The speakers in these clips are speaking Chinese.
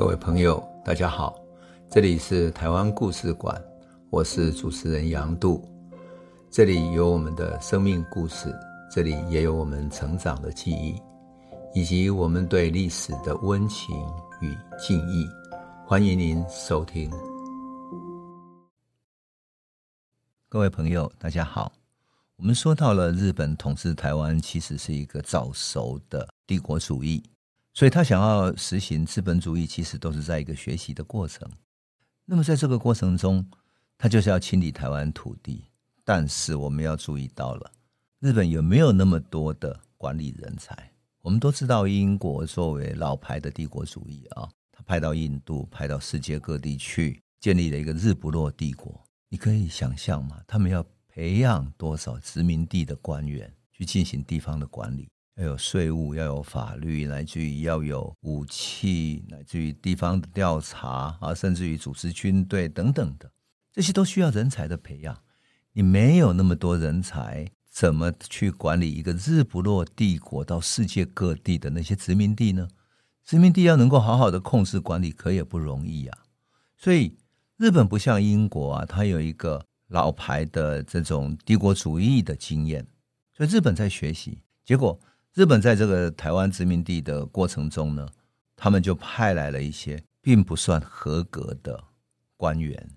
各位朋友，大家好，这里是台湾故事馆，我是主持人杨度，这里有我们的生命故事，这里也有我们成长的记忆，以及我们对历史的温情与敬意。欢迎您收听。各位朋友，大家好，我们说到了日本统治台湾，其实是一个早熟的帝国主义。所以他想要实行资本主义，其实都是在一个学习的过程。那么在这个过程中，他就是要清理台湾土地。但是我们要注意到了，日本有没有那么多的管理人才？我们都知道，英国作为老牌的帝国主义啊，他派到印度、派到世界各地去，建立了一个日不落帝国。你可以想象吗？他们要培养多少殖民地的官员去进行地方的管理？要有税务，要有法律，乃至于要有武器，乃至于地方的调查啊，甚至于组织军队等等的，这些都需要人才的培养。你没有那么多人才，怎么去管理一个日不落帝国到世界各地的那些殖民地呢？殖民地要能够好好的控制管理，可也不容易啊。所以日本不像英国啊，它有一个老牌的这种帝国主义的经验，所以日本在学习，结果。日本在这个台湾殖民地的过程中呢，他们就派来了一些并不算合格的官员，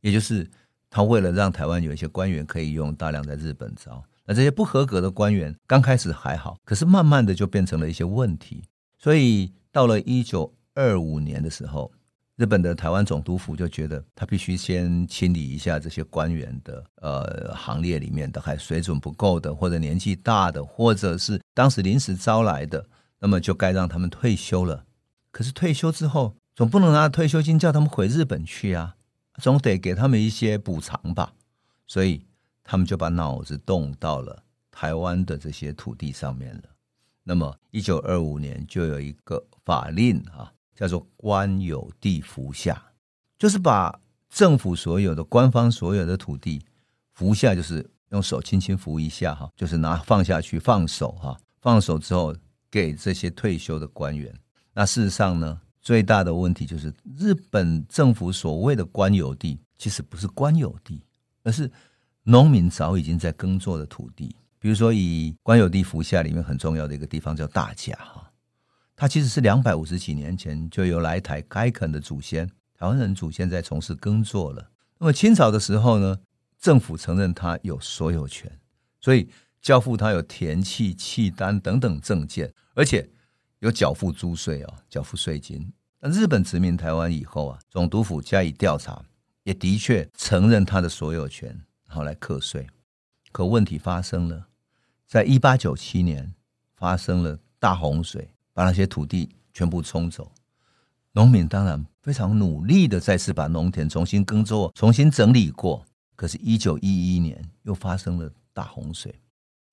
也就是他为了让台湾有一些官员可以用，大量在日本招。那这些不合格的官员刚开始还好，可是慢慢的就变成了一些问题。所以到了一九二五年的时候。日本的台湾总督府就觉得他必须先清理一下这些官员的呃行列里面的还水准不够的，或者年纪大的，或者是当时临时招来的，那么就该让他们退休了。可是退休之后，总不能拿退休金叫他们回日本去啊，总得给他们一些补偿吧。所以他们就把脑子动到了台湾的这些土地上面了。那么一九二五年就有一个法令啊。叫做官有地服下，就是把政府所有的官方所有的土地服下，就是用手轻轻扶一下哈，就是拿放下去放手哈，放手之后给这些退休的官员。那事实上呢，最大的问题就是日本政府所谓的官有地，其实不是官有地，而是农民早已经在耕作的土地。比如说以官有地服下里面很重要的一个地方叫大甲哈。它其实是两百五十几年前就有来台开垦的祖先，台湾人祖先在从事耕作了。那么清朝的时候呢，政府承认他有所有权，所以交付他有田契、契单等等证件，而且有缴付租税啊，缴付税金。那日本殖民台湾以后啊，总督府加以调查，也的确承认他的所有权，然后来课税。可问题发生了，在一八九七年发生了大洪水。把那些土地全部冲走，农民当然非常努力的再次把农田重新耕作、重新整理过。可是，一九一一年又发生了大洪水。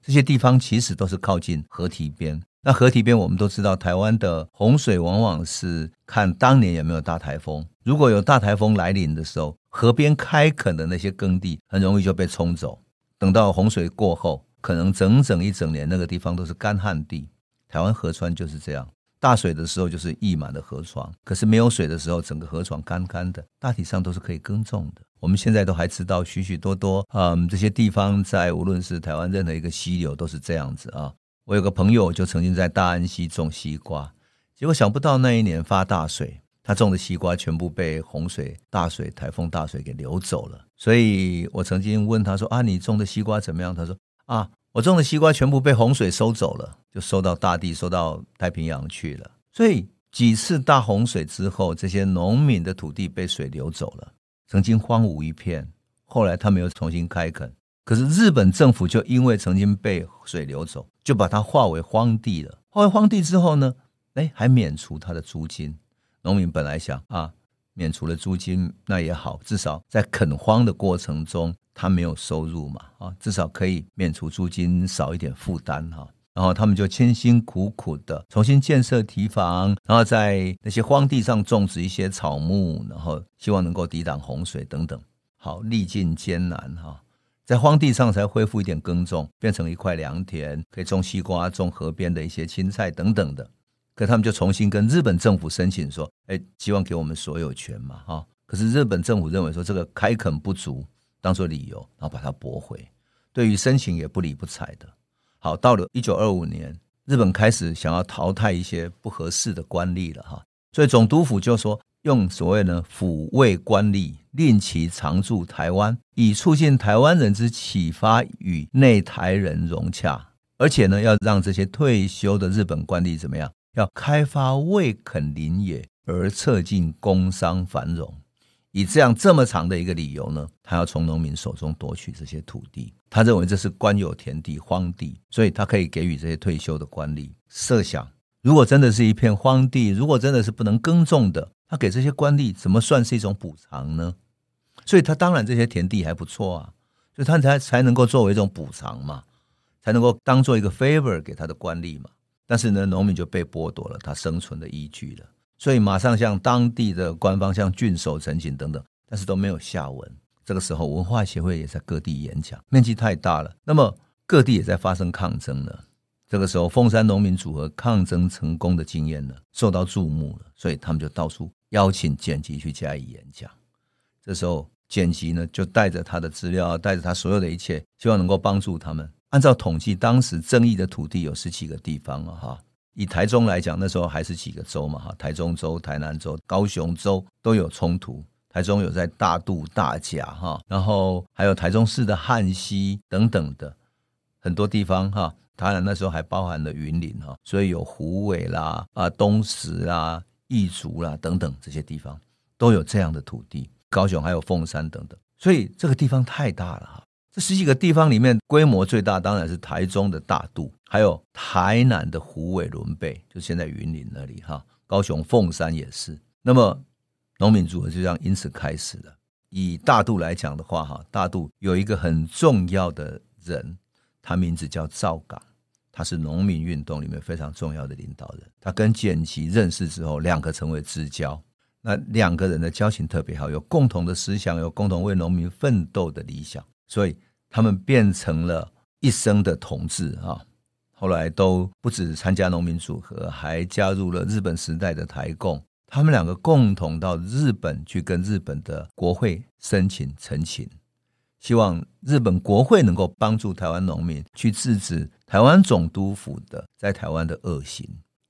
这些地方其实都是靠近河堤边。那河堤边，我们都知道，台湾的洪水往往是看当年有没有大台风。如果有大台风来临的时候，河边开垦的那些耕地很容易就被冲走。等到洪水过后，可能整整一整年那个地方都是干旱地。台湾河川就是这样，大水的时候就是溢满了河床，可是没有水的时候，整个河床干干的，大体上都是可以耕种的。我们现在都还知道许许多多，嗯，这些地方在无论是台湾任何一个溪流都是这样子啊。我有个朋友就曾经在大安溪种西瓜，结果想不到那一年发大水，他种的西瓜全部被洪水、大水、台风大水给流走了。所以我曾经问他说：“啊，你种的西瓜怎么样？”他说：“啊。”我种的西瓜全部被洪水收走了，就收到大地，收到太平洋去了。所以几次大洪水之后，这些农民的土地被水流走了，曾经荒芜一片。后来他们又重新开垦，可是日本政府就因为曾经被水流走，就把它划为荒地了。划为荒地之后呢，哎，还免除他的租金。农民本来想啊，免除了租金那也好，至少在垦荒的过程中。他没有收入嘛，啊，至少可以免除租金，少一点负担哈。然后他们就辛辛苦苦的重新建设堤防，然后在那些荒地上种植一些草木，然后希望能够抵挡洪水等等。好，历尽艰难哈，在荒地上才恢复一点耕种，变成一块良田，可以种西瓜、种河边的一些青菜等等的。可他们就重新跟日本政府申请说，哎，希望给我们所有权嘛，哈。可是日本政府认为说这个开垦不足，当做理由，然后把它驳回。对于申请也不理不睬的。好，到了一九二五年，日本开始想要淘汰一些不合适的官吏了，哈。所以总督府就说，用所谓的抚慰官吏，令其常驻台湾，以促进台湾人之启发与内台人融洽。而且呢，要让这些退休的日本官吏怎么样？要开发未垦林野，而促进工商繁荣。以这样这么长的一个理由呢，他要从农民手中夺取这些土地。他认为这是官有田地、荒地，所以他可以给予这些退休的官吏。设想。如果真的是一片荒地，如果真的是不能耕种的，他给这些官吏怎么算是一种补偿呢？所以他当然这些田地还不错啊，所以他才才能够作为一种补偿嘛，才能够当做一个 favor 给他的官吏嘛。但是呢，农民就被剥夺了他生存的依据了，所以马上向当地的官方、向郡守陈情等等，但是都没有下文。这个时候，文化协会也在各地演讲，面积太大了，那么各地也在发生抗争了。这个时候，凤山农民组合抗争成功的经验呢，受到注目了，所以他们就到处邀请简吉去加以演讲。这时候，简吉呢就带着他的资料，带着他所有的一切，希望能够帮助他们。按照统计，当时争议的土地有十几个地方啊，哈。以台中来讲，那时候还是几个州嘛，哈，台中州、台南州、高雄州都有冲突。台中有在大肚、大甲，哈，然后还有台中市的汉溪等等的很多地方，哈。当然，那时候还包含了云林哈，所以有虎尾啦、啊东石啦、义竹啦等等这些地方都有这样的土地。高雄还有凤山等等，所以这个地方太大了哈。这十几个地方里面，规模最大当然是台中的大肚，还有台南的虎尾仑背，就现在云林那里哈。高雄凤山也是。那么农民组合就这样因此开始了。以大肚来讲的话哈，大肚有一个很重要的人，他名字叫赵港。他是农民运动里面非常重要的领导人。他跟简吉认识之后，两个成为知交。那两个人的交情特别好，有共同的思想，有共同为农民奋斗的理想，所以他们变成了一生的同志啊。后来都不止参加农民组合，还加入了日本时代的台共。他们两个共同到日本去跟日本的国会申请陈情。希望日本国会能够帮助台湾农民去制止台湾总督府的在台湾的恶行，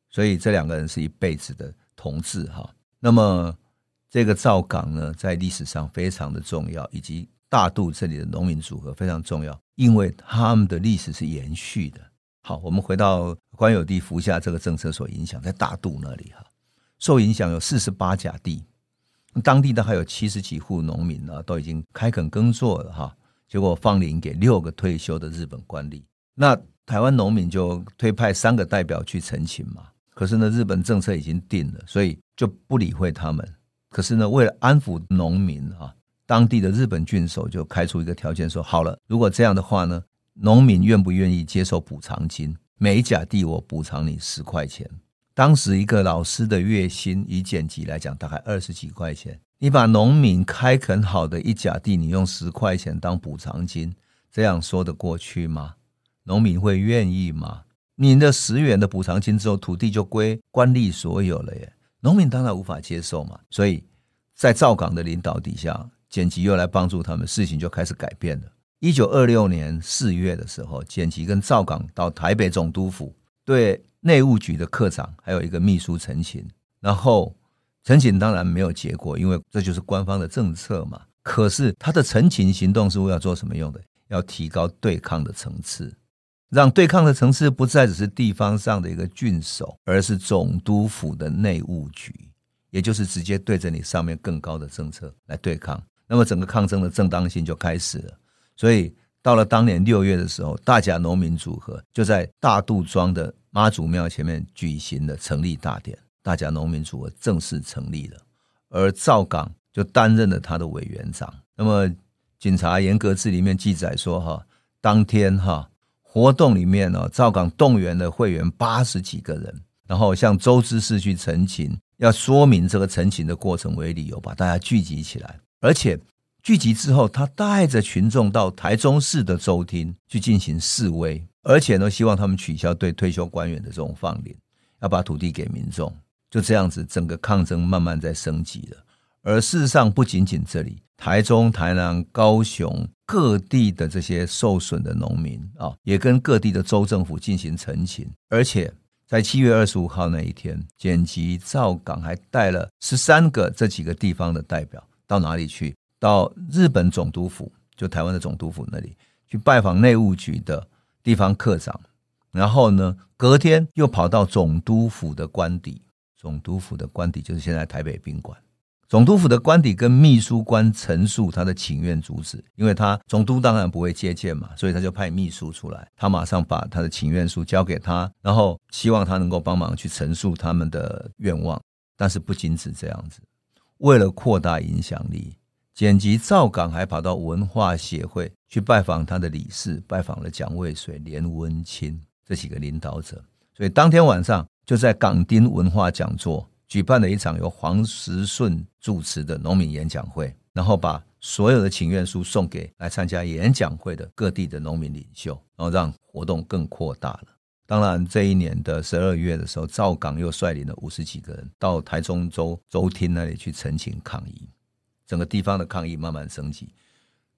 所以这两个人是一辈子的同志哈。那么这个赵港呢，在历史上非常的重要，以及大渡这里的农民组合非常重要，因为他们的历史是延续的。好，我们回到官有地服下这个政策所影响，在大渡那里哈，受影响有四十八甲地。当地的还有七十几户农民呢，都已经开垦耕作了哈。结果放领给六个退休的日本官吏，那台湾农民就推派三个代表去陈情嘛。可是呢，日本政策已经定了，所以就不理会他们。可是呢，为了安抚农民啊，当地的日本郡守就开出一个条件说：好了，如果这样的话呢，农民愿不愿意接受补偿金？每一甲地我补偿你十块钱。当时一个老师的月薪以简吉来讲，大概二十几块钱。你把农民开垦好的一甲地，你用十块钱当补偿金，这样说得过去吗？农民会愿意吗？你的十元的补偿金之后，土地就归官吏所有了耶。农民当然无法接受嘛。所以在赵港的领导底下，剪辑又来帮助他们，事情就开始改变了。一九二六年四月的时候，剪辑跟赵港到台北总督府对。内务局的课长还有一个秘书陈情，然后陈情当然没有结果，因为这就是官方的政策嘛。可是他的陈情行动是为了做什么用的？要提高对抗的层次，让对抗的层次不再只是地方上的一个郡守，而是总督府的内务局，也就是直接对着你上面更高的政策来对抗。那么整个抗争的正当性就开始了。所以到了当年六月的时候，大甲农民组合就在大肚庄的。妈祖庙前面举行了成立大典，大甲农民组合正式成立了，而赵岗就担任了他的委员长。那么，警察严格志里面记载说，哈，当天哈活动里面呢，赵岗动员了会员八十几个人，然后向周知事去陈情，要说明这个陈情的过程为理由，把大家聚集起来，而且聚集之后，他带着群众到台中市的州厅去进行示威。而且呢，希望他们取消对退休官员的这种放领，要把土地给民众。就这样子，整个抗争慢慢在升级了。而事实上，不仅仅这里，台中、台南、高雄各地的这些受损的农民啊，也跟各地的州政府进行陈情。而且在七月二十五号那一天，简吉兆港还带了十三个这几个地方的代表到哪里去？到日本总督府，就台湾的总督府那里去拜访内务局的地方课长。然后呢，隔天又跑到总督府的官邸。总督府的官邸就是现在台北宾馆。总督府的官邸跟秘书官陈述他的请愿主旨，因为他总督当然不会接见嘛，所以他就派秘书出来，他马上把他的请愿书交给他，然后希望他能够帮忙去陈述他们的愿望。但是不仅止这样子，为了扩大影响力，简吉赵港还跑到文化协会去拜访他的理事，拜访了蒋渭水、连文清这几个领导者。所以当天晚上。就在港丁文化讲座举办了一场由黄时顺主持的农民演讲会，然后把所有的请愿书送给来参加演讲会的各地的农民领袖，然后让活动更扩大了。当然，这一年的十二月的时候，赵港又率领了五十几个人到台中州州厅那里去陈情抗议，整个地方的抗议慢慢升级，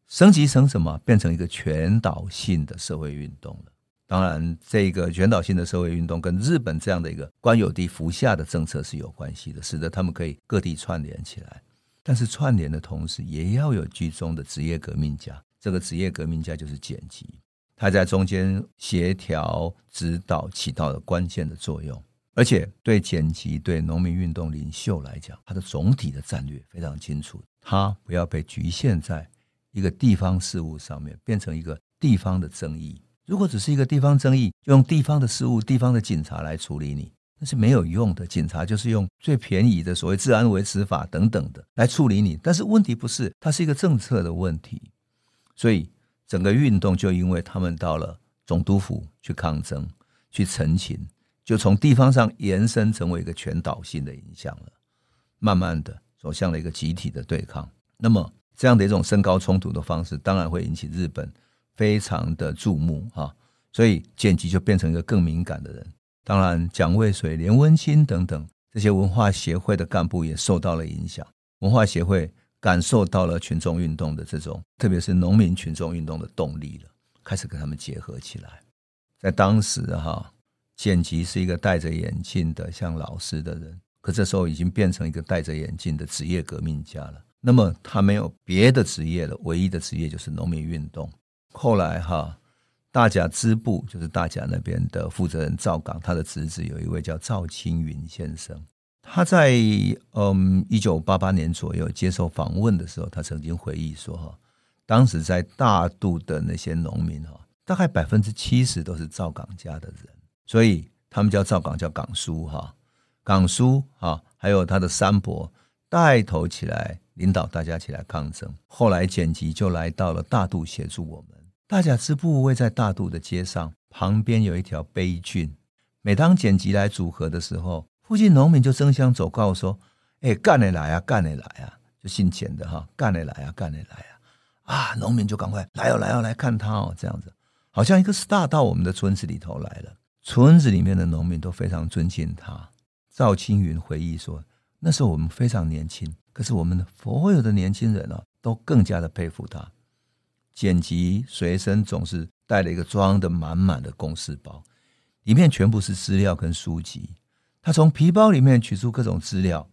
升级成什么？变成一个全岛性的社会运动了。当然，这个全岛性的社会运动跟日本这样的一个官有地服下的政策是有关系的，使得他们可以各地串联起来。但是串联的同时，也要有居中的职业革命家。这个职业革命家就是剪辑，他在中间协调、指导起到了关键的作用。而且对剪辑、对农民运动领袖来讲，他的总体的战略非常清楚，他不要被局限在一个地方事务上面，变成一个地方的争议。如果只是一个地方争议，用地方的事务、地方的警察来处理你，那是没有用的。警察就是用最便宜的所谓治安维持法等等的来处理你。但是问题不是，它是一个政策的问题。所以整个运动就因为他们到了总督府去抗争、去陈情，就从地方上延伸成为一个全岛性的影响了。慢慢的走向了一个集体的对抗。那么这样的一种升高冲突的方式，当然会引起日本。非常的注目哈，所以简吉就变成一个更敏感的人。当然，蒋渭水、连温清等等这些文化协会的干部也受到了影响。文化协会感受到了群众运动的这种，特别是农民群众运动的动力了，开始跟他们结合起来。在当时哈，剪辑是一个戴着眼镜的像老师的人，可这时候已经变成一个戴着眼镜的职业革命家了。那么他没有别的职业了，唯一的职业就是农民运动。后来哈，大甲支部就是大甲那边的负责人赵港，他的侄子有一位叫赵青云先生，他在嗯一九八八年左右接受访问的时候，他曾经回忆说哈，当时在大渡的那些农民哈，大概百分之七十都是赵港家的人，所以他们叫赵港叫港叔哈，港叔哈，还有他的三伯带头起来领导大家起来抗争，后来剪辑就来到了大渡协助我们。大甲支部位在大渡的街上，旁边有一条陂圳。每当剪辑来组合的时候，附近农民就争相走告说：“哎，干得来啊，干得来啊！”就姓钱的哈，干得来啊，干得来啊！啊，农民就赶快来哦，来哦，来看他哦，这样子，好像一个 star 到我们的村子里头来了。村子里面的农民都非常尊敬他。赵青云回忆说：“那时候我们非常年轻，可是我们的所有的年轻人哦，都更加的佩服他。”简辑随身总是带了一个装得满满的公事包，里面全部是资料跟书籍。他从皮包里面取出各种资料，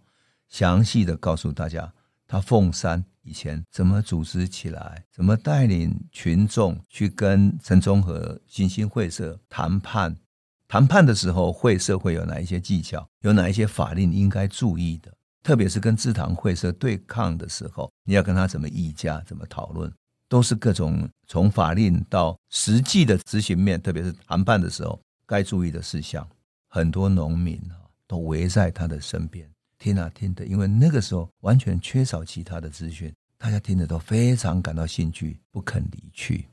详细的告诉大家他凤山以前怎么组织起来，怎么带领群众去跟陈忠和新兴会社谈判。谈判的时候，会社会有哪一些技巧，有哪一些法令应该注意的，特别是跟制糖会社对抗的时候，你要跟他怎么议价，怎么讨论。都是各种从法令到实际的执行面，特别是谈判的时候该注意的事项。很多农民啊都围在他的身边听啊听的，因为那个时候完全缺少其他的资讯，大家听的都非常感到兴趣，不肯离去。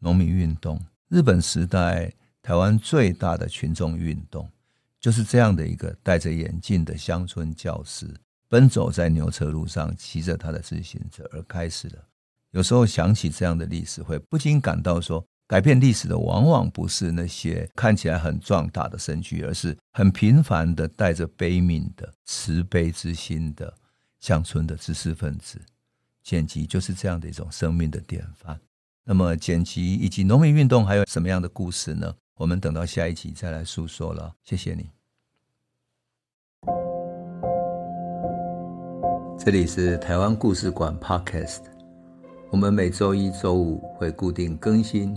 农民运动，日本时代台湾最大的群众运动，就是这样的一个戴着眼镜的乡村教师，奔走在牛车路上，骑着他的自行车而开始的。有时候想起这样的历史，会不禁感到说，改变历史的往往不是那些看起来很壮大的身躯，而是很平凡的、带着悲悯的、慈悲之心的乡村的知识分子。剪辑就是这样的一种生命的典范。那么，剪辑以及农民运动还有什么样的故事呢？我们等到下一集再来诉说了。谢谢你。这里是台湾故事馆 Podcast，我们每周一、周五会固定更新